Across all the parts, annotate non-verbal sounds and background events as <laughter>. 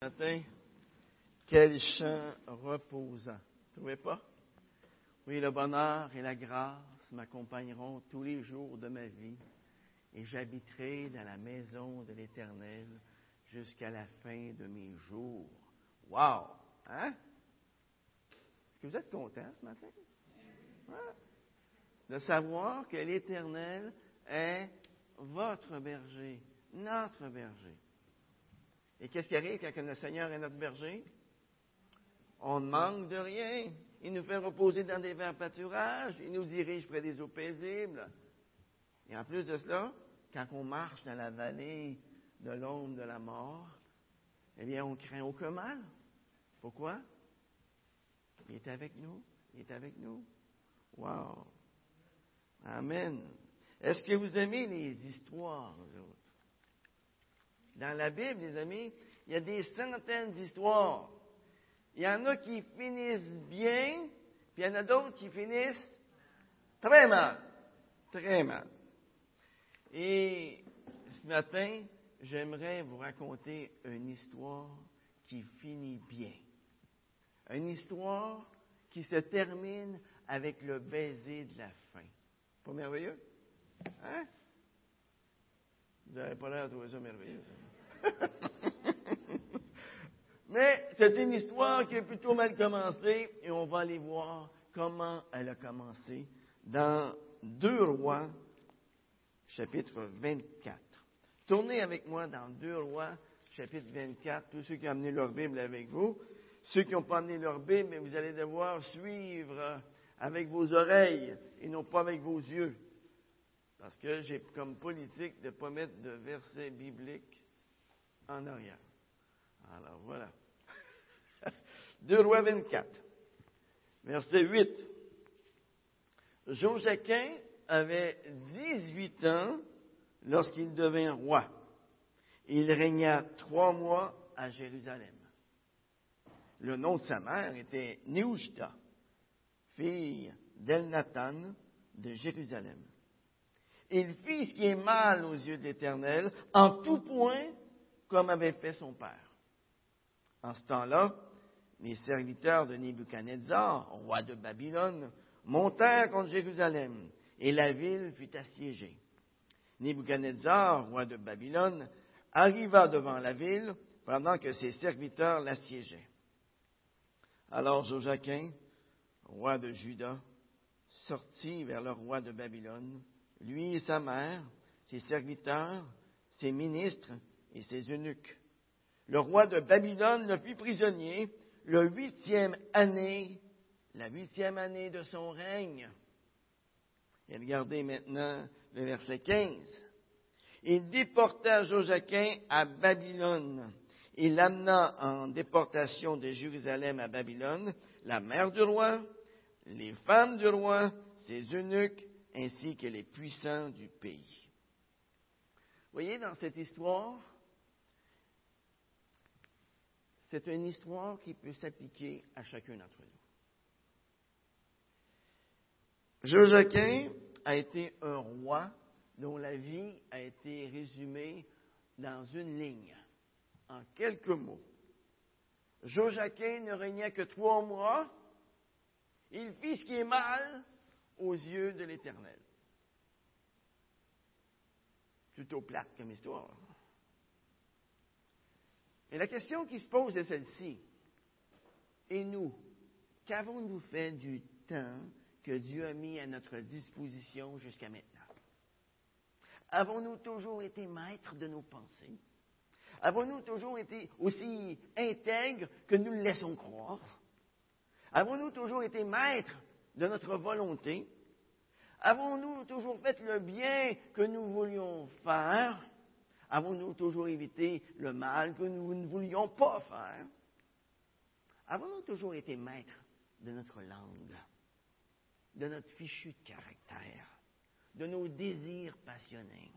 matin, quel chant reposant. Trouvez pas? Oui, le bonheur et la grâce m'accompagneront tous les jours de ma vie et j'habiterai dans la maison de l'Éternel jusqu'à la fin de mes jours. Wow! Hein? Est-ce que vous êtes content ce matin? Hein? De savoir que l'Éternel est votre berger, notre berger. Et qu'est-ce qui arrive quand le Seigneur est notre berger? On ne manque de rien. Il nous fait reposer dans des verts pâturages. Il nous dirige près des eaux paisibles. Et en plus de cela, quand on marche dans la vallée de l'ombre de la mort, eh bien, on craint aucun mal. Pourquoi? Il est avec nous. Il est avec nous. Wow. Amen. Est-ce que vous aimez les histoires? Dans la Bible, les amis, il y a des centaines d'histoires. Il y en a qui finissent bien, puis il y en a d'autres qui finissent très mal. Très mal. Et ce matin, j'aimerais vous raconter une histoire qui finit bien. Une histoire qui se termine avec le baiser de la fin. Pas merveilleux? Hein? Vous n'avez pas l'air de trouver ça merveilleux. <laughs> Mais c'est une histoire qui est plutôt mal commencée et on va aller voir comment elle a commencé dans Deux Rois, chapitre 24. Tournez avec moi dans Deux Rois, chapitre 24, tous ceux qui ont amené leur Bible avec vous. Ceux qui n'ont pas amené leur Bible, mais vous allez devoir suivre avec vos oreilles et non pas avec vos yeux. Parce que j'ai comme politique de ne pas mettre de versets bibliques en arrière. Alors voilà. <laughs> 2 Rois 24, verset 8. Joachim avait 18 ans lorsqu'il devint roi. Il régna trois mois à Jérusalem. Le nom de sa mère était Néouchta, fille d'Elnathan de Jérusalem. Il fit ce qui est mal aux yeux de l'Éternel, en tout point comme avait fait son père. En ce temps-là, les serviteurs de Nebuchadnezzar, roi de Babylone, montèrent contre Jérusalem, et la ville fut assiégée. Nebuchadnezzar, roi de Babylone, arriva devant la ville pendant que ses serviteurs l'assiégeaient. Alors Joachim, roi de Juda, sortit vers le roi de Babylone, lui et sa mère, ses serviteurs, ses ministres et ses eunuques. Le roi de Babylone le fit prisonnier le huitième année, la huitième année de son règne. Et regardez maintenant le verset 15. Il déporta Joachim à Babylone. Il l'amena en déportation de Jérusalem à Babylone, la mère du roi, les femmes du roi, ses eunuques, ainsi que les puissants du pays. Voyez, dans cette histoire, c'est une histoire qui peut s'appliquer à chacun d'entre nous. Joachim a été un roi dont la vie a été résumée dans une ligne, en quelques mots. Joachim ne régnait que trois mois. Il fit ce qui est mal aux yeux de l'Éternel. Plutôt plate comme histoire. Et la question qui se pose est celle-ci. Et nous, qu'avons-nous fait du temps que Dieu a mis à notre disposition jusqu'à maintenant? Avons-nous toujours été maîtres de nos pensées? Avons-nous toujours été aussi intègres que nous le laissons croire? Avons-nous toujours été maîtres de notre volonté? Avons-nous toujours fait le bien que nous voulions faire? Avons-nous toujours évité le mal que nous ne voulions pas faire? Avons-nous toujours été maîtres de notre langue, de notre fichu de caractère, de nos désirs passionnés?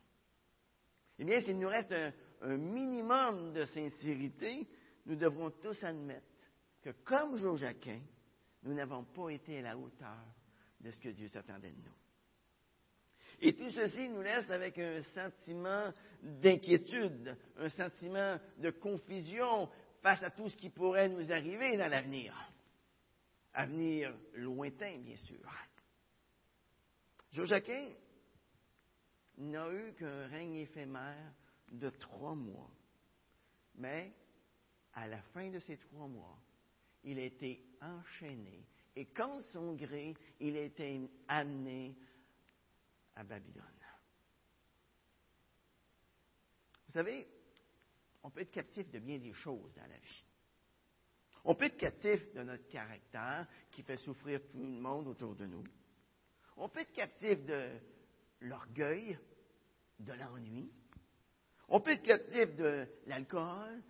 Eh bien, s'il nous reste un, minimum de sincérité, nous devrons tous admettre que, comme Joachim, nous n'avons pas été à la hauteur de ce que Dieu s'attendait de nous. Et tout ceci nous laisse avec un sentiment d'inquiétude, un sentiment de confusion face à tout ce qui pourrait nous arriver dans l'avenir. Avenir lointain, bien sûr. Joachim n'a eu qu'un règne éphémère de trois mois. Mais, à la fin de ces trois mois, il a été enchaîné et quand son gré, il a été amené à Babylone. Vous savez, on peut être captif de bien des choses dans la vie. On peut être captif de notre caractère qui fait souffrir tout le monde autour de nous. On peut être captif de l'orgueil, de l'ennui. On peut être captif de l'alcool,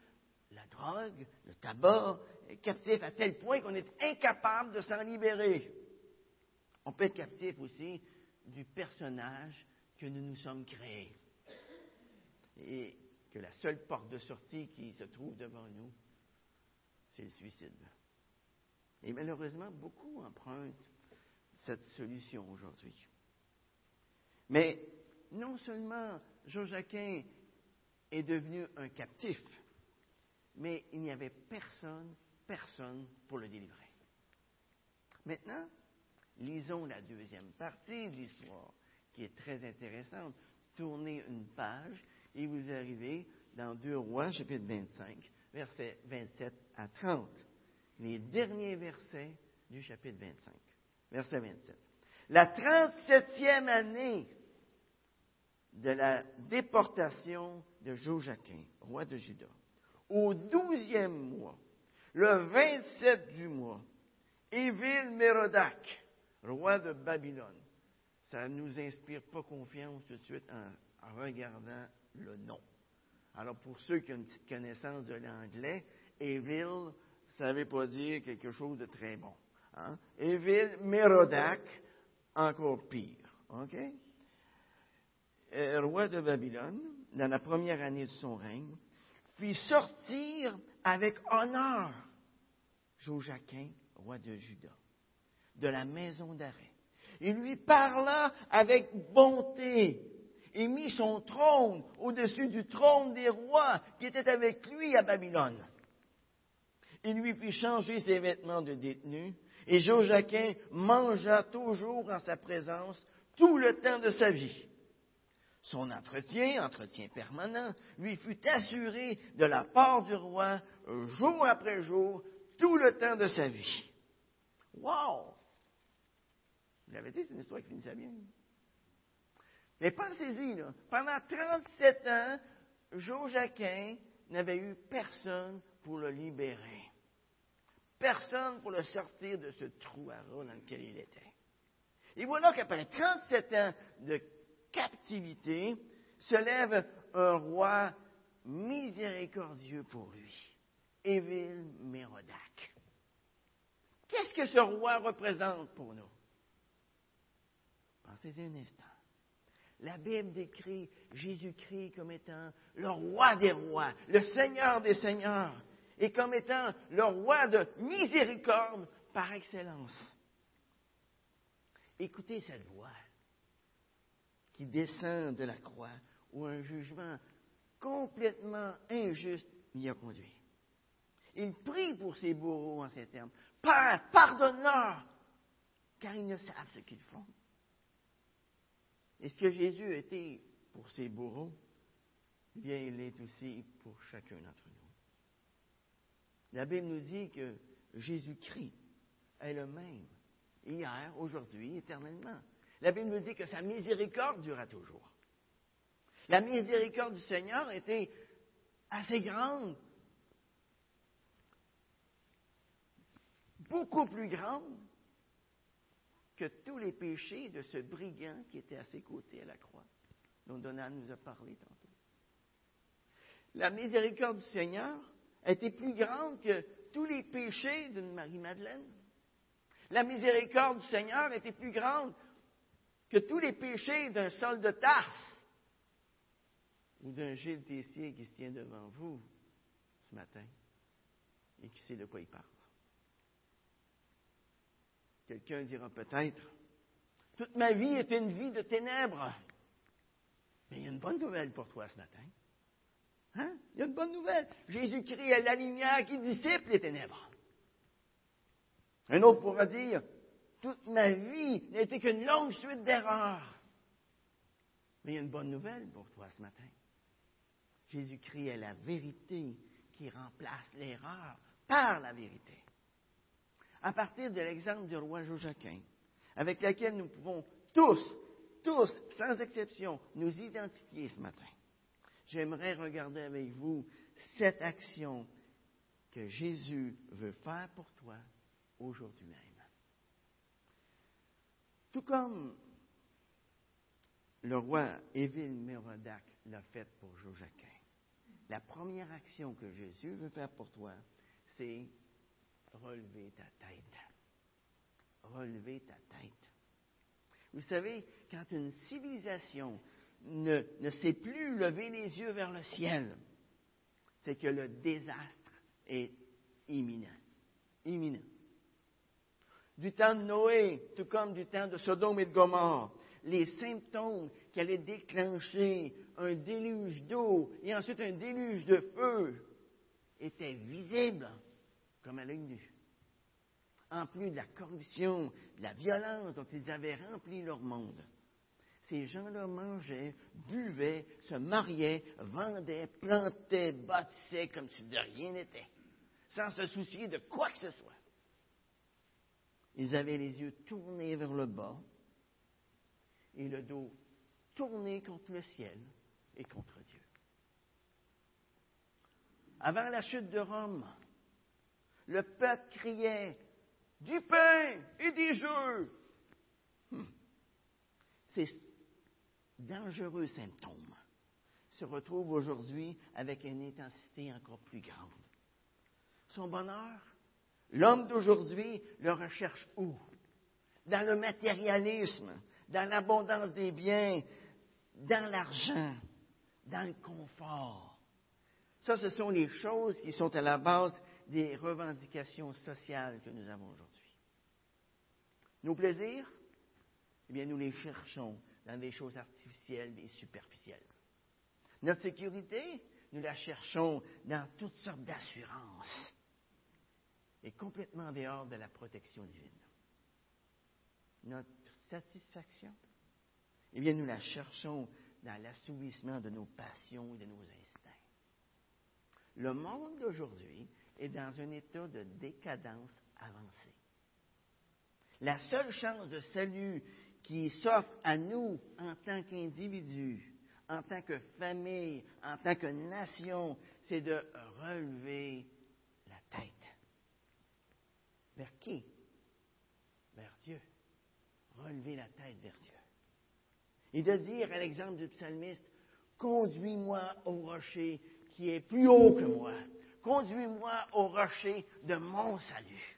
la drogue, le tabac, captif à tel point qu'on est incapable de s'en libérer. On peut être captif aussi du personnage que nous nous sommes créés. Et que la seule porte de sortie qui se trouve devant nous, c'est le suicide. Et malheureusement, beaucoup empruntent cette solution aujourd'hui. Mais non seulement Joachim est devenu un captif, mais il n'y avait personne, personne pour le délivrer. Maintenant, lisons la deuxième partie de l'histoire, qui est très intéressante. Tournez une page et vous arrivez dans 2 Rois, chapitre 25, versets 27 à 30. Les derniers versets du chapitre 25. Verset 27. La 37e année de la déportation de Joachim, roi de Juda, au douzième mois, le 27 du mois, Évil Mérodac, roi de Babylone. Ça ne nous inspire pas confiance tout de suite en regardant le nom. Alors, pour ceux qui ont une petite connaissance de l'anglais, Evil, ça ne veut pas dire quelque chose de très bon. Hein? Evil, encore pire. OK? Euh, roi de Babylone, dans la première année de son règne, fit sortir avec honneur Joachim, roi de Juda, de la maison d'arrêt. Il lui parla avec bonté et mit son trône au-dessus du trône des rois qui étaient avec lui à Babylone. Il lui fit changer ses vêtements de détenu, et Joachim mangea toujours en sa présence tout le temps de sa vie. Son entretien, entretien permanent, lui fut assuré de la part du roi jour après jour, tout le temps de sa vie. Wow! Vous l'avez dit, c'est une histoire qui finissait bien. Mais pensez-y, là, pendant 37 ans, Joachim n'avait eu personne pour le libérer. Personne pour le sortir de ce trou à dans lequel il était. Et voilà qu'après 37 ans de captivité, se lève un roi miséricordieux pour lui, Évil Mérodac. Qu'est-ce que ce roi représente pour nous? Pensez-y un instant. La Bible décrit Jésus-Christ comme étant le roi des rois, le Seigneur des seigneurs, et comme étant le roi de miséricorde par excellence. Écoutez cette voix qui descend de la croix où un jugement complètement injuste m'y a conduit. Il prie pour ses bourreaux en ces termes. Père, pardonne-leur, car ils ne savent ce qu'ils font. Est-ce que Jésus était pour ses bourreaux? Bien, il l'est aussi pour chacun d'entre nous. La Bible nous dit que Jésus-Christ est le même, hier, aujourd'hui, éternellement. La Bible nous dit que sa miséricorde durera toujours. La miséricorde du Seigneur était assez grande, beaucoup plus grande que tous les péchés de ce brigand qui était à ses côtés à la croix, dont Donald nous a parlé tantôt. La miséricorde du Seigneur était plus grande que tous les péchés d'une Marie-Madeleine. La miséricorde du Seigneur était plus grande que tous les péchés d'un sol de Tarse ou d'un Gilles Tessier qui se tient devant vous ce matin et qui sait de quoi il parle. Quelqu'un dira peut-être, toute ma vie est une vie de ténèbres. Mais il y a une bonne nouvelle pour toi ce matin. Hein? Il y a une bonne nouvelle. Jésus-Christ est la lumière qui dissipe les ténèbres. Un autre pourra dire, toute ma vie n'a été qu'une longue suite d'erreurs. Mais il y a une bonne nouvelle pour toi ce matin. Jésus-Christ est la vérité qui remplace l'erreur par la vérité. À partir de l'exemple du roi Joachim, avec lequel nous pouvons tous, tous, sans exception, nous identifier ce matin, j'aimerais regarder avec vous cette action que Jésus veut faire pour toi aujourd'hui même. Tout comme le roi Évile Mérodac l'a fait pour Joachim. La première action que Jésus veut faire pour toi, c'est relever ta tête. Relever ta tête. Vous savez, quand une civilisation ne, ne sait plus lever les yeux vers le ciel, c'est que le désastre est imminent. Imminent. Du temps de Noé, tout comme du temps de Sodome et de Gomorre, les symptômes qui allaient déclencher un déluge d'eau et ensuite un déluge de feu étaient visibles comme à l'œil nu. En plus de la corruption, de la violence dont ils avaient rempli leur monde, ces gens-là mangeaient, buvaient, se mariaient, vendaient, plantaient, bâtissaient comme si de rien n'était, sans se soucier de quoi que ce soit. Ils avaient les yeux tournés vers le bas et le dos tourné contre le ciel et contre Dieu. Avant la chute de Rome, le peuple criait du pain et des jeux. Hmm. Ces dangereux symptômes se retrouvent aujourd'hui avec une intensité encore plus grande. Son bonheur, l'homme d'aujourd'hui le recherche où? Dans le matérialisme, dans l'abondance des biens, dans l'argent, dans le confort. Ça, ce sont les choses qui sont à la base des revendications sociales que nous avons aujourd'hui. Nos plaisirs, eh bien, nous les cherchons dans des choses artificielles et superficielles. Notre sécurité, nous la cherchons dans toutes sortes d'assurances et complètement dehors de la protection divine. Notre satisfaction, eh bien, nous la cherchons dans l'assouvissement de nos passions et de nos instincts. Le monde d'aujourd'hui est dans un état de décadence avancée. La seule chance de salut qui s'offre à nous en tant qu'individus, en tant que famille, en tant que nation, c'est de relever. Vers qui? Vers Dieu. Relever la tête vers Dieu. Et de dire, à l'exemple du psalmiste, conduis-moi au rocher qui est plus haut que moi. Conduis-moi au rocher de mon salut.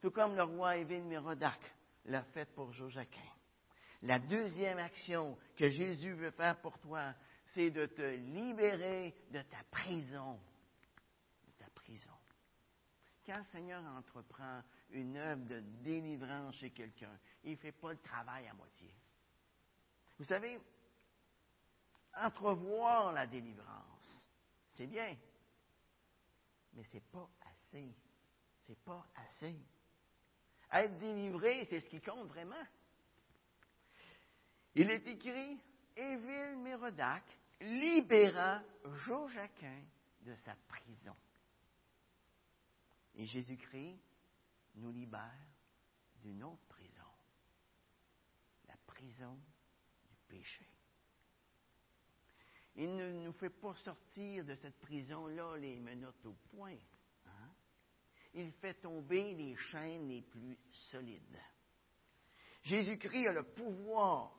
Tout comme le roi Évine Mérodac l'a fait pour Joachim. La deuxième action que Jésus veut faire pour toi, c'est de te libérer de ta prison. Quand le Seigneur entreprend une œuvre de délivrance chez quelqu'un, il ne fait pas le travail à moitié. Vous savez, entrevoir la délivrance, c'est bien, mais ce n'est pas assez. C'est pas assez. Être délivré, c'est ce qui compte vraiment. Il est écrit Évile Mérodac libéra Joachim de sa prison. Et Jésus-Christ nous libère d'une autre prison, la prison du péché. Il ne nous fait pas sortir de cette prison-là les menottes au point. Hein? Il fait tomber les chaînes les plus solides. Jésus-Christ a le pouvoir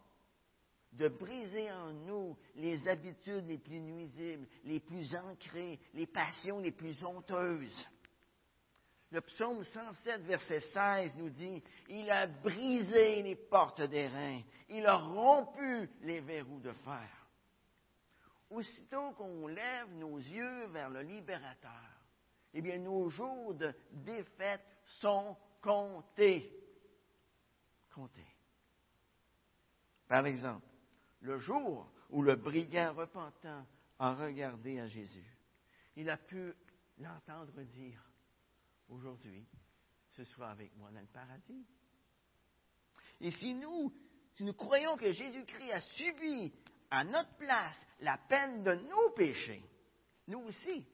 de briser en nous les habitudes les plus nuisibles, les plus ancrées, les passions les plus honteuses. Le psaume 107, verset 16 nous dit, Il a brisé les portes des reins, il a rompu les verrous de fer. Aussitôt qu'on lève nos yeux vers le libérateur, eh bien, nos jours de défaite sont comptés. Comptés. Par exemple, le jour où le brigand repentant a regardé à Jésus. Il a pu l'entendre dire, aujourd'hui, ce sera avec moi dans le paradis. Et si nous, si nous croyons que Jésus-Christ a subi à notre place la peine de nos péchés, nous aussi,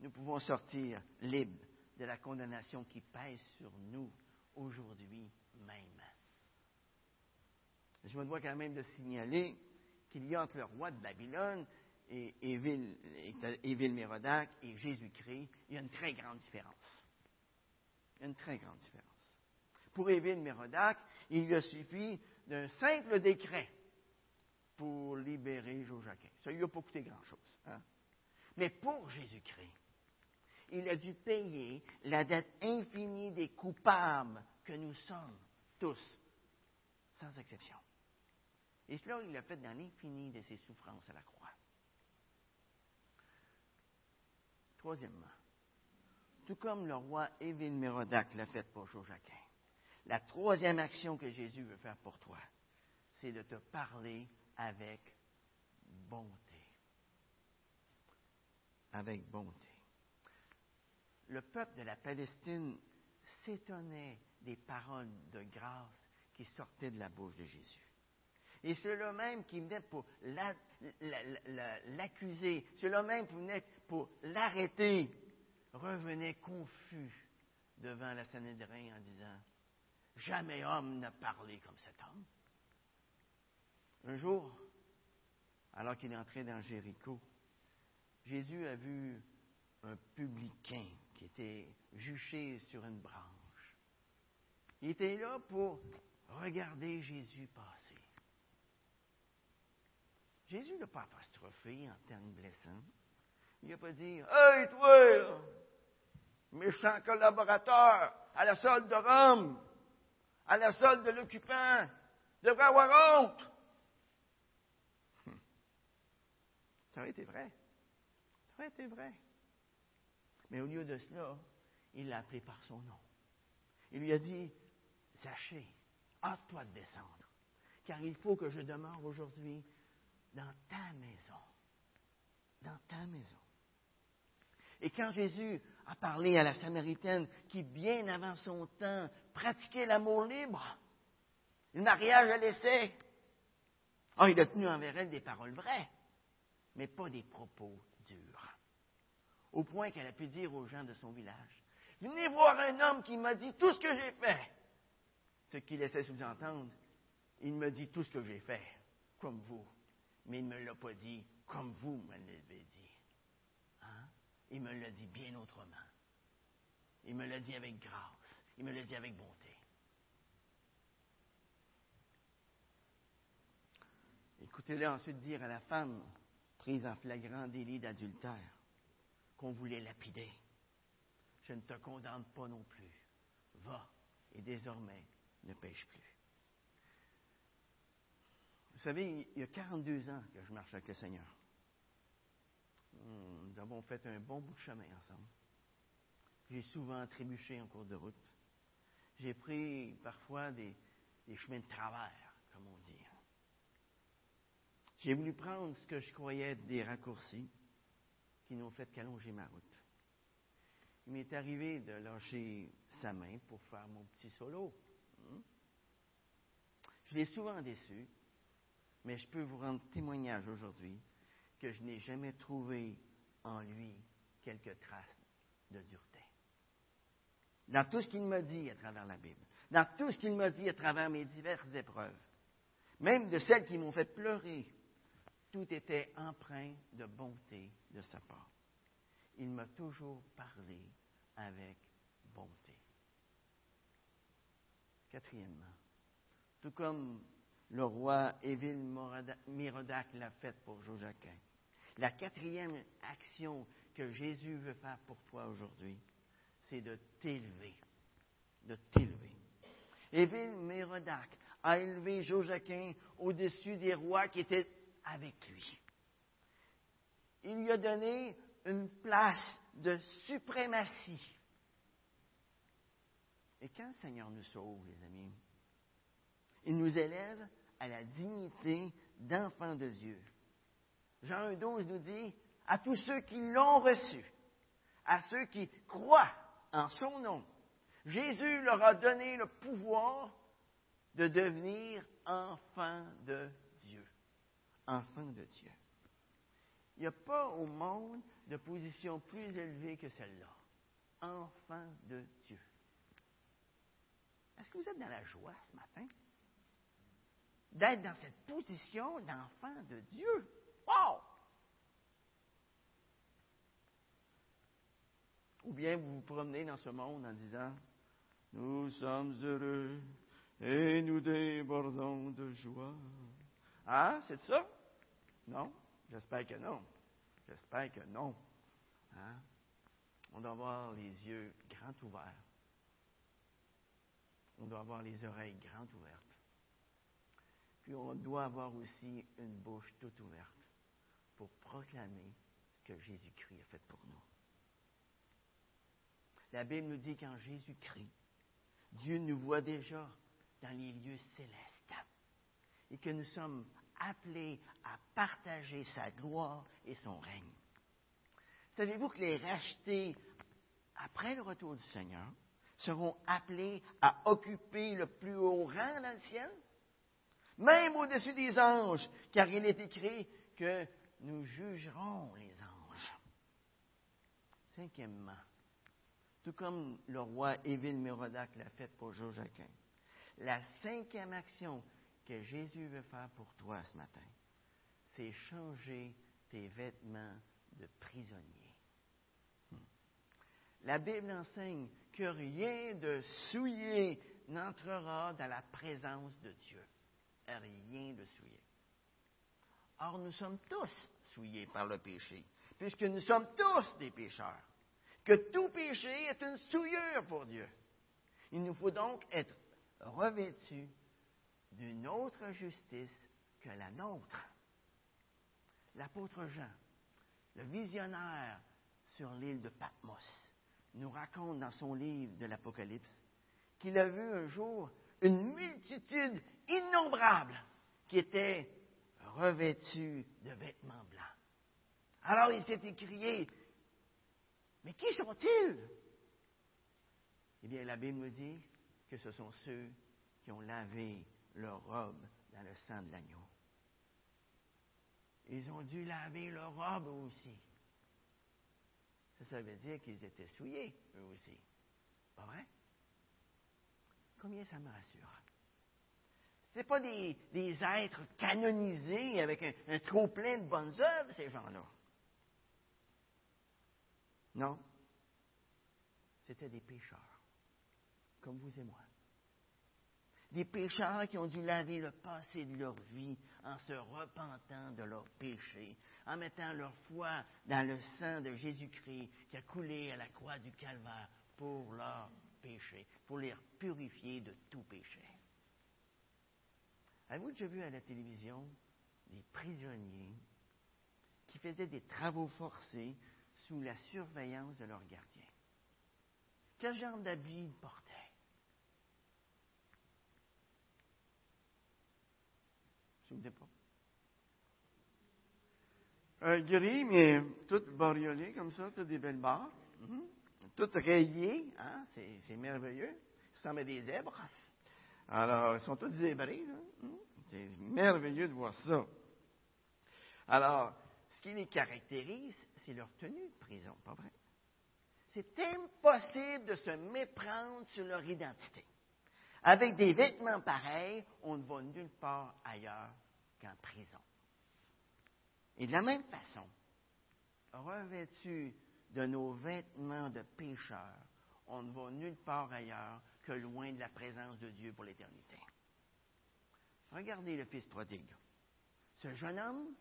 nous pouvons sortir libres de la condamnation qui pèse sur nous aujourd'hui même. Je me dois quand même de signaler qu'il y a entre le roi de Babylone et Évile-Mérodac et Jésus-Christ, il y a une très grande différence. Une très grande différence. Pour Évile-Mérodac, il lui a suffi d'un simple décret pour libérer Joachim. Ça lui a pas coûté grand-chose. Hein? Mais pour Jésus-Christ, il a dû payer la dette infinie des coupables que nous sommes tous, sans exception. Et cela, il l'a fait dans l'infini de ses souffrances à la croix. Troisièmement, tout comme le roi Évile Mérodac l'a fait pour Joachim, la troisième action que Jésus veut faire pour toi, c'est de te parler avec bonté. Avec bonté. Le peuple de la Palestine s'étonnait des paroles de grâce qui sortaient de la bouche de Jésus. Et ceux-là même qui venaient pour l'accuser, ceux-là même qui venaient pour l'arrêter, revenaient confus devant la Sanhédrin en disant Jamais homme n'a parlé comme cet homme. Un jour, alors qu'il entré dans Jéricho, Jésus a vu un publicain qui était juché sur une branche. Il était là pour regarder Jésus passer. Jésus n'a pas apostrophé en termes blessants. Il n'a pas dit Hey, toi, méchant collaborateur à la solde de Rome, à la solde de l'occupant, devrait avoir honte. Ça aurait été vrai. Ça aurait été vrai. Mais au lieu de cela, il l'a appelé par son nom. Il lui a dit Zachée, hâte-toi de descendre, car il faut que je demeure aujourd'hui dans ta maison. Dans ta maison. Et quand Jésus a parlé à la Samaritaine qui, bien avant son temps, pratiquait l'amour libre, le mariage à l'essai, oh, il a tenu envers elle des paroles vraies, mais pas des propos durs. Au point qu'elle a pu dire aux gens de son village, venez voir un homme qui m'a dit tout ce que j'ai fait. Ce qui laissait sous-entendre, il me dit tout ce que j'ai fait, comme vous mais il ne me l'a pas dit comme vous me l'avez dit. Il me l'a dit bien autrement. Il me l'a dit avec grâce. Il me l'a dit avec bonté. Écoutez-le ensuite dire à la femme prise en flagrant délit d'adultère qu'on voulait lapider. Je ne te condamne pas non plus. Va et désormais ne pêche plus. Vous savez, il y a 42 ans que je marche avec le Seigneur. Hmm, nous avons fait un bon bout de chemin ensemble. J'ai souvent trébuché en cours de route. J'ai pris parfois des, chemins de travers, comme on dit. J'ai voulu prendre ce que je croyais être des raccourcis qui n'ont fait qu'allonger ma route. Il m'est arrivé de lâcher sa main pour faire mon petit solo. Hmm. Je l'ai souvent déçu, mais je peux vous rendre témoignage aujourd'hui que je n'ai jamais trouvé en lui quelques traces de dureté. Dans tout ce qu'il m'a dit à travers la Bible, dans tout ce qu'il m'a dit à travers mes diverses épreuves, même de celles qui m'ont fait pleurer, tout était empreint de bonté de sa part. Il m'a toujours parlé avec bonté. Quatrièmement, tout comme le roi Évile Mirodac l'a faite pour Joachim. La quatrième action que Jésus veut faire pour toi aujourd'hui, c'est de t'élever. De t'élever. Évile Mirodac a élevé Joachim au-dessus des rois qui étaient avec lui. Il lui a donné une place de suprématie. Et quand le Seigneur nous sauve, les amis, il nous élève à la dignité d'enfant de Dieu. Jean 12 nous dit, à tous ceux qui l'ont reçu, à ceux qui croient en son nom, Jésus leur a donné le pouvoir de devenir enfants de Dieu. Enfants de Dieu. Il n'y a pas au monde de position plus élevée que celle-là. Enfants de Dieu. Est-ce que vous êtes dans la joie ce matin? D'être dans cette position d'enfant de Dieu? Ou bien vous vous promenez dans ce monde en disant, nous sommes heureux et nous débordons de joie. Ah, c'est ça? Non? J'espère que non. J'espère que non. Hein? On doit avoir les yeux grands ouverts. On doit avoir les oreilles grandes ouvertes. Puis on doit avoir aussi une bouche toute ouverte pour proclamer ce que Jésus-Christ a fait pour nous. La Bible nous dit qu'en Jésus-Christ, Dieu nous voit déjà dans les lieux célestes et que nous sommes appelés à partager sa gloire et son règne. Savez-vous que les rachetés, après le retour du Seigneur, seront appelés à occuper le plus haut rang dans le ciel? Même au-dessus des anges, car il est écrit que nous jugerons les anges. Cinquièmement, tout comme le roi Évile Mérodac l'a fait pour Joachim. La cinquième action que Jésus veut faire pour toi ce matin, c'est changer tes vêtements de prisonnier. Hmm. La Bible enseigne que rien de souillé n'entrera dans la présence de Dieu. Rien de souillé. Or, nous sommes tous souillés par le péché, puisque nous sommes tous des pécheurs que tout péché est une souillure pour Dieu. Il nous faut donc être revêtus d'une autre justice que la nôtre. L'apôtre Jean, le visionnaire sur l'île de Patmos, nous raconte dans son livre de l'Apocalypse qu'il a vu un jour une multitude innombrable qui était revêtue de vêtements blancs. Alors il s'est écrié, mais qui sont-ils Eh bien, la Bible nous dit que ce sont ceux qui ont lavé leur robe dans le sang de l'agneau. Ils ont dû laver leur robe aussi. Ça, ça veut dire qu'ils étaient souillés, eux aussi. Pas vrai? Combien ça me rassure? Ce pas des, êtres canonisés avec un, un trop plein de bonnes œuvres, ces gens-là. Non. C'était des pécheurs, comme vous et moi. Des pécheurs qui ont dû laver le passé de leur vie en se repentant de leurs péchés, en mettant leur foi dans le sang de Jésus-Christ qui a coulé à la croix du Calvaire pour leurs péchés, pour les purifier de tout péché. Avez-vous déjà vu à la télévision des prisonniers qui faisaient des travaux forcés sous la surveillance de leur gardien. Quel genre d'habit ils portaient? Je ne pas? Gris, mais tout bariolé comme ça, tout des belles barres. Mhm. Tout rayé, hein? c'est, merveilleux. Ça ressemble des zèbres. Alors, ils sont tous zébrés. Mhm. C'est merveilleux de voir ça. Alors, ce qui les caractérise, c'est leur tenue de prison, pas vrai? C'est impossible de se méprendre sur leur identité. Avec des vêtements pareils, on ne va nulle part ailleurs qu'en prison. Et de la même façon, revêtus de nos vêtements de pécheurs, on ne va nulle part ailleurs loin de la présence de Dieu pour l'éternité. Regardez le fils prodigue. Ce jeune homme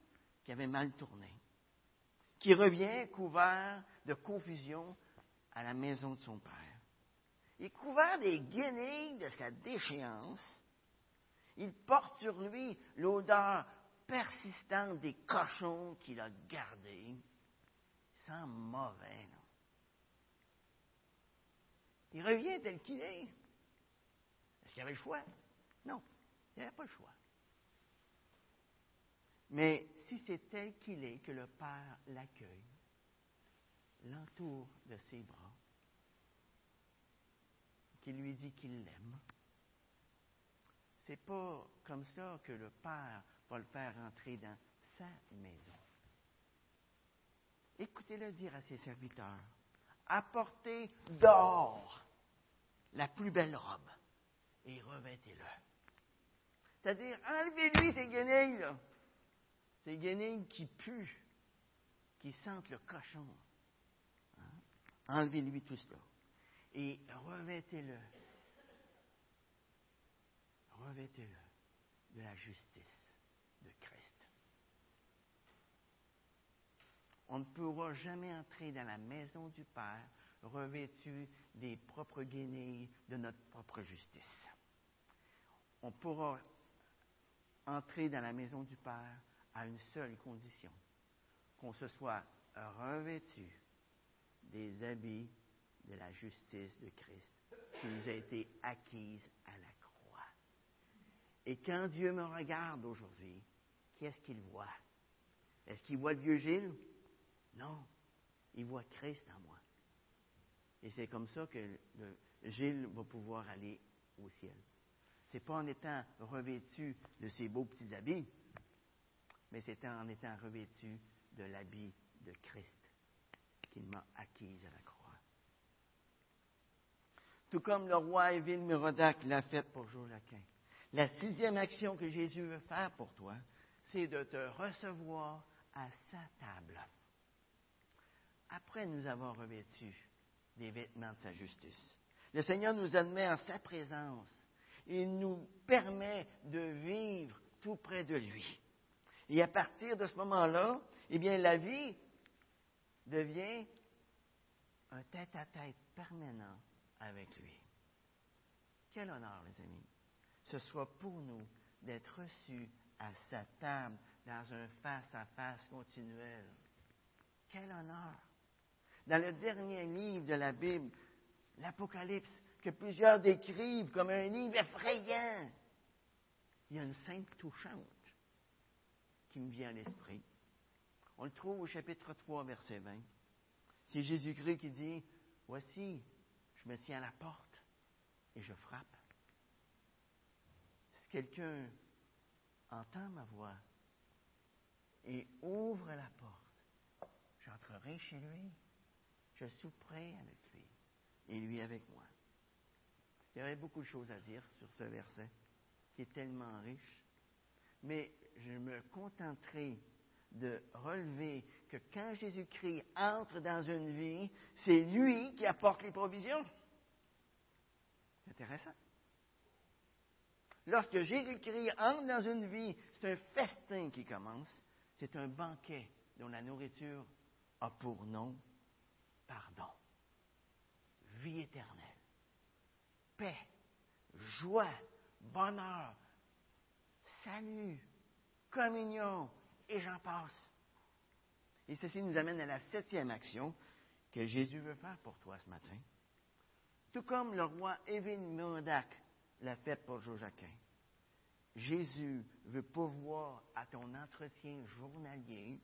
qui avait mal tourné, qui revient couvert de confusion à la maison de son père. Il couvert des guenilles de sa déchéance. Il porte sur lui l'odeur persistante des cochons qu'il a gardés. Il sent mauvais. Non? Il revient tel qu'il est. Qu'il y avait le choix? Non, il n'y avait pas le choix. Mais Voici, c'est tel qu'il est que le Père l'accueille, l'entoure de ses bras, qui lui dit qu'il l'aime. C'est pas comme ça que le Père va le faire entrer dans sa maison. Écoutez-le dire à ses serviteurs, apportez d'or la plus belle robe et revêtez-le. C'est-à-dire, enlevez-lui ces guenilles, là. Ces guenilles qui puent, qui sentent le cochon. Hein? Enlevez-lui tout cela. Et revêtez-le. Revêtez-le de la justice de Christ. On ne pourra jamais entrer dans la maison du Père revêtu des propres guenilles de notre propre justice. On pourra entrer dans la maison du Père à une seule condition, qu'on se soit revêtu des habits de la justice de Christ qui nous a été acquise à la croix. Et quand Dieu me regarde aujourd'hui, qu'est-ce qu'il voit? Est-ce qu'il voit le vieux Gilles? Non, il voit Christ en moi. Et c'est comme ça que le, Gilles va pouvoir aller au ciel. C'est pas en étant revêtu de ses beaux petits habits, mais c'est en étant revêtu de l'habit de Christ qu'il m'a acquise à la croix. Tout comme le roi Évile Mérodac l'a fait pour Joachim. La sixième action que Jésus veut faire pour toi, c'est de te recevoir à sa table. Après nous avoir revêtus des vêtements de sa justice. Le Seigneur nous admet en sa présence. Il nous permet de vivre tout près de lui. Et à partir de ce moment-là, eh bien, la vie devient un tête-à-tête permanent avec lui. Quel honneur, les amis. Ce soit pour nous d'être reçus à sa table dans un face-à-face continuel. Quel honneur. Dans le dernier livre de la Bible, l'Apocalypse, que plusieurs décrivent comme un livre effrayant, il y a une scène touchante qui me vient à l'esprit. On le trouve au chapitre 3, verset 20. C'est Jésus-Christ qui dit, Voici, je me tiens à la porte et je frappe. Si quelqu'un entend ma voix et ouvre la porte, j'entrerai chez lui, je souperai avec lui et lui avec moi. Il y aurait beaucoup de choses à dire sur ce verset qui est tellement riche, mais je me contenterai de relever que quand Jésus-Christ entre dans une vie, c'est lui qui apporte les provisions. C'est intéressant. Lorsque Jésus-Christ entre dans une vie, c'est un festin qui commence, c'est un banquet dont la nourriture a pour nom pardon, vie éternelle, paix, joie, bonheur, salut, communion, et j'en passe. Et ceci nous amène à la septième action que Jésus veut faire pour toi ce matin. Tout comme le roi Évin l'a fait pour Joachim. Jésus veut pourvoir à ton entretien journalier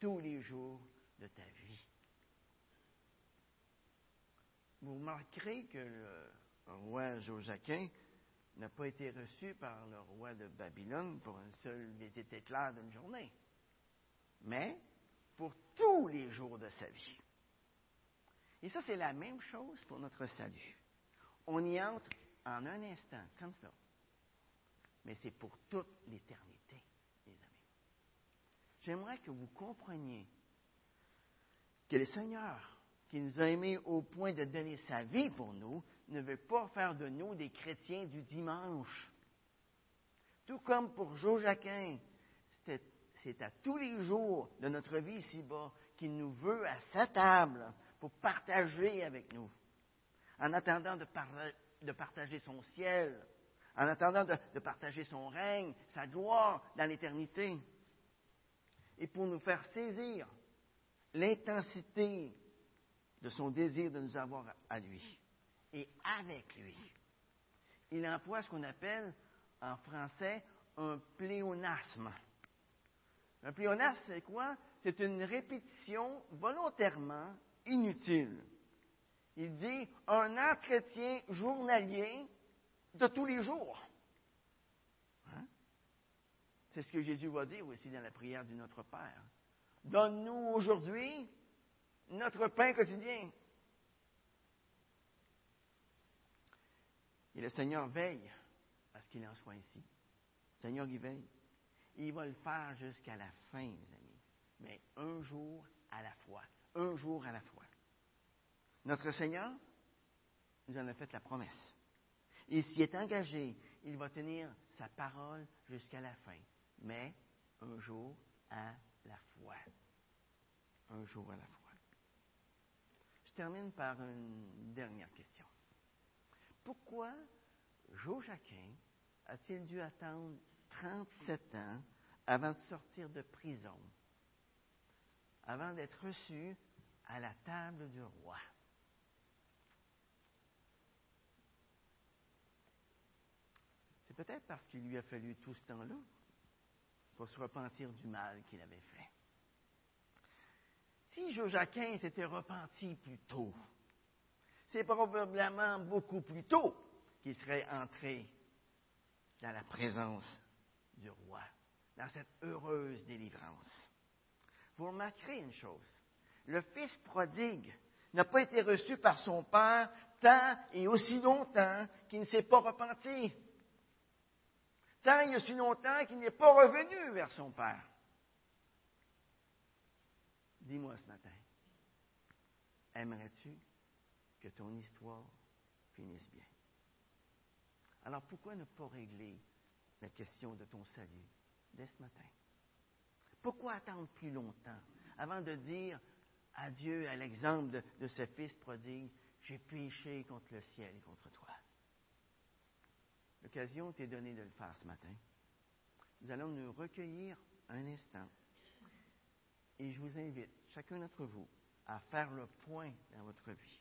tous les jours de ta vie. Vous remarquerez que le roi Joachim n'a pas été reçu par le roi de Babylone pour une seule visite éclair d'une journée, mais pour tous les jours de sa vie. Et ça, c'est la même chose pour notre salut. On y entre en un instant, comme ça. Mais c'est pour toute l'éternité, les amis. J'aimerais que vous compreniez que le Seigneur, qui nous a aimés au point de donner sa vie pour nous, ne veut pas faire de nous des chrétiens du dimanche. Tout comme pour Joachim, c'est à tous les jours de notre vie ici-bas qu'il nous veut à sa table pour partager avec nous. En attendant de, de partager son ciel, en attendant de, de partager son règne, sa gloire dans l'éternité. Et pour nous faire saisir l'intensité de son désir de nous avoir à lui et avec lui. Il emploie ce qu'on appelle en français un pléonasme. Un pléonasme, c'est quoi? C'est une répétition volontairement inutile. Il dit un entretien journalier de tous les jours. Hein? C'est ce que Jésus va dire aussi dans la prière du Notre Père. Donne-nous aujourd'hui notre pain quotidien. Et le Seigneur veille à ce qu'il en soit ainsi. Le Seigneur y veille. Il va le faire jusqu'à la fin, mes amis. Mais un jour à la fois. Un jour à la fois. Notre Seigneur nous en a fait la promesse. Il s'y est engagé. Il va tenir sa parole jusqu'à la fin. Mais un jour à la fois. Un jour à la fois. Je termine par une dernière question. Pourquoi Joachim a-t-il dû attendre 37 ans avant de sortir de prison, avant d'être reçu à la table du roi? C'est peut-être parce qu'il lui a fallu tout ce temps-là pour se repentir du mal qu'il avait fait. Si Joachim s'était repenti plus tôt, c'est probablement beaucoup plus tôt qu'il serait entré dans la présence du roi, dans cette heureuse délivrance. Vous remarquerez une chose, le fils prodigue n'a pas été reçu par son père tant et aussi longtemps qu'il ne s'est pas repenti. Tant et aussi longtemps qu'il n'est pas revenu vers son père. Dis-moi ce matin, aimerais-tu que ton histoire finisse bien? Alors pourquoi ne pas régler la question de ton salut dès ce matin? Pourquoi attendre plus longtemps avant de dire adieu à l'exemple de, de ce fils prodigue, j'ai péché contre le ciel et contre toi? L'occasion t'est donnée de le faire ce matin. Nous allons nous recueillir un instant. Et je vous invite, chacun d'entre vous, à faire le point dans votre vie.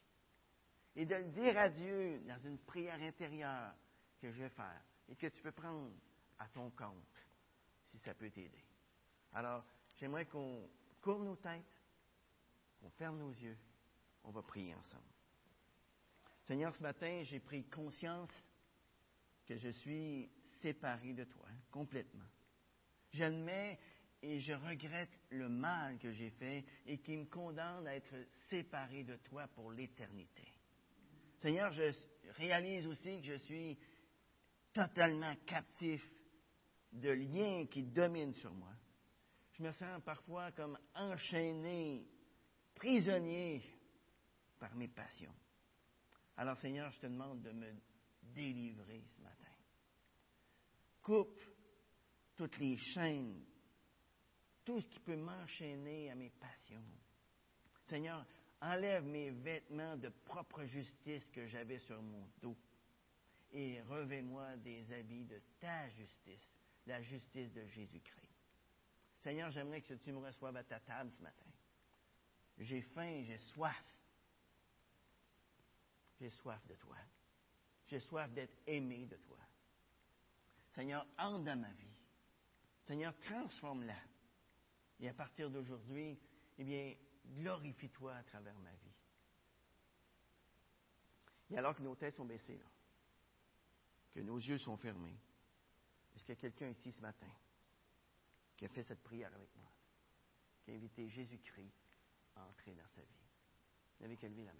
Et de le dire à Dieu dans une prière intérieure que je vais faire et que tu peux prendre à ton compte si ça peut t'aider. Alors, j'aimerais qu'on courbe nos têtes, qu'on ferme nos yeux, on va prier ensemble. Seigneur, ce matin, j'ai pris conscience que je suis séparé de toi complètement. J'admets et je regrette le mal que j'ai fait et qui me condamne à être séparé de toi pour l'éternité. Seigneur, je réalise aussi que je suis totalement captif de liens qui dominent sur moi. Je me sens parfois comme enchaîné, prisonnier par mes passions. Alors Seigneur, je te demande de me délivrer ce matin. Coupe toutes les chaînes, tout ce qui peut m'enchaîner à mes passions. Seigneur, enlève mes vêtements de propre justice que j'avais sur mon dos et revêt-moi des habits de ta justice, la justice de Jésus-Christ. Seigneur, j'aimerais que tu me reçoives à ta table ce matin. J'ai faim, j'ai soif. J'ai soif de toi. J'ai soif d'être aimé de toi. Seigneur, entre dans ma vie. Seigneur, transforme-la. Et à partir d'aujourd'hui, eh bien, glorifie-toi à travers ma vie. Et alors que nos têtes sont baissées, là, que nos yeux sont fermés, est-ce qu'il y a quelqu'un ici ce matin qui a fait cette prière avec moi, qui a invité Jésus-Christ à entrer dans sa vie? Vous n'avez qu'à lever la main.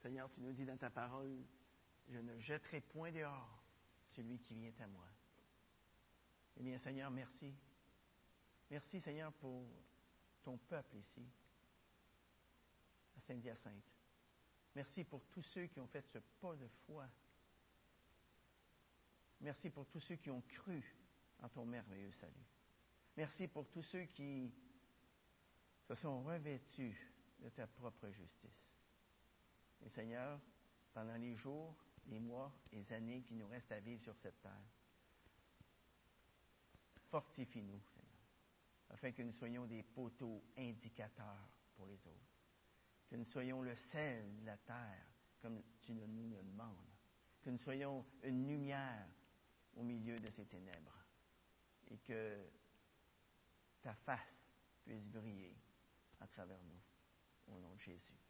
Seigneur, tu nous dis dans ta parole, je ne jetterai point dehors celui qui vient à moi. Eh bien, Seigneur, merci. Merci, Seigneur, pour ton peuple ici, à Saint-Hyacinthe. Merci pour tous ceux qui ont fait ce pas de foi. Merci pour tous ceux qui ont cru en ton merveilleux salut. Merci pour tous ceux qui se sont revêtus de ta propre justice. Et Seigneur, pendant les jours, les mois, les années qui nous restent à vivre sur cette terre, fortifie-nous, Seigneur, afin que nous soyons des poteaux indicateurs pour les autres. que nous soyons le sel de la terre, comme tu nous le demandes, que nous soyons une lumière au milieu de ces ténèbres et que ta face puisse briller à travers nous. Au nom de Jésus.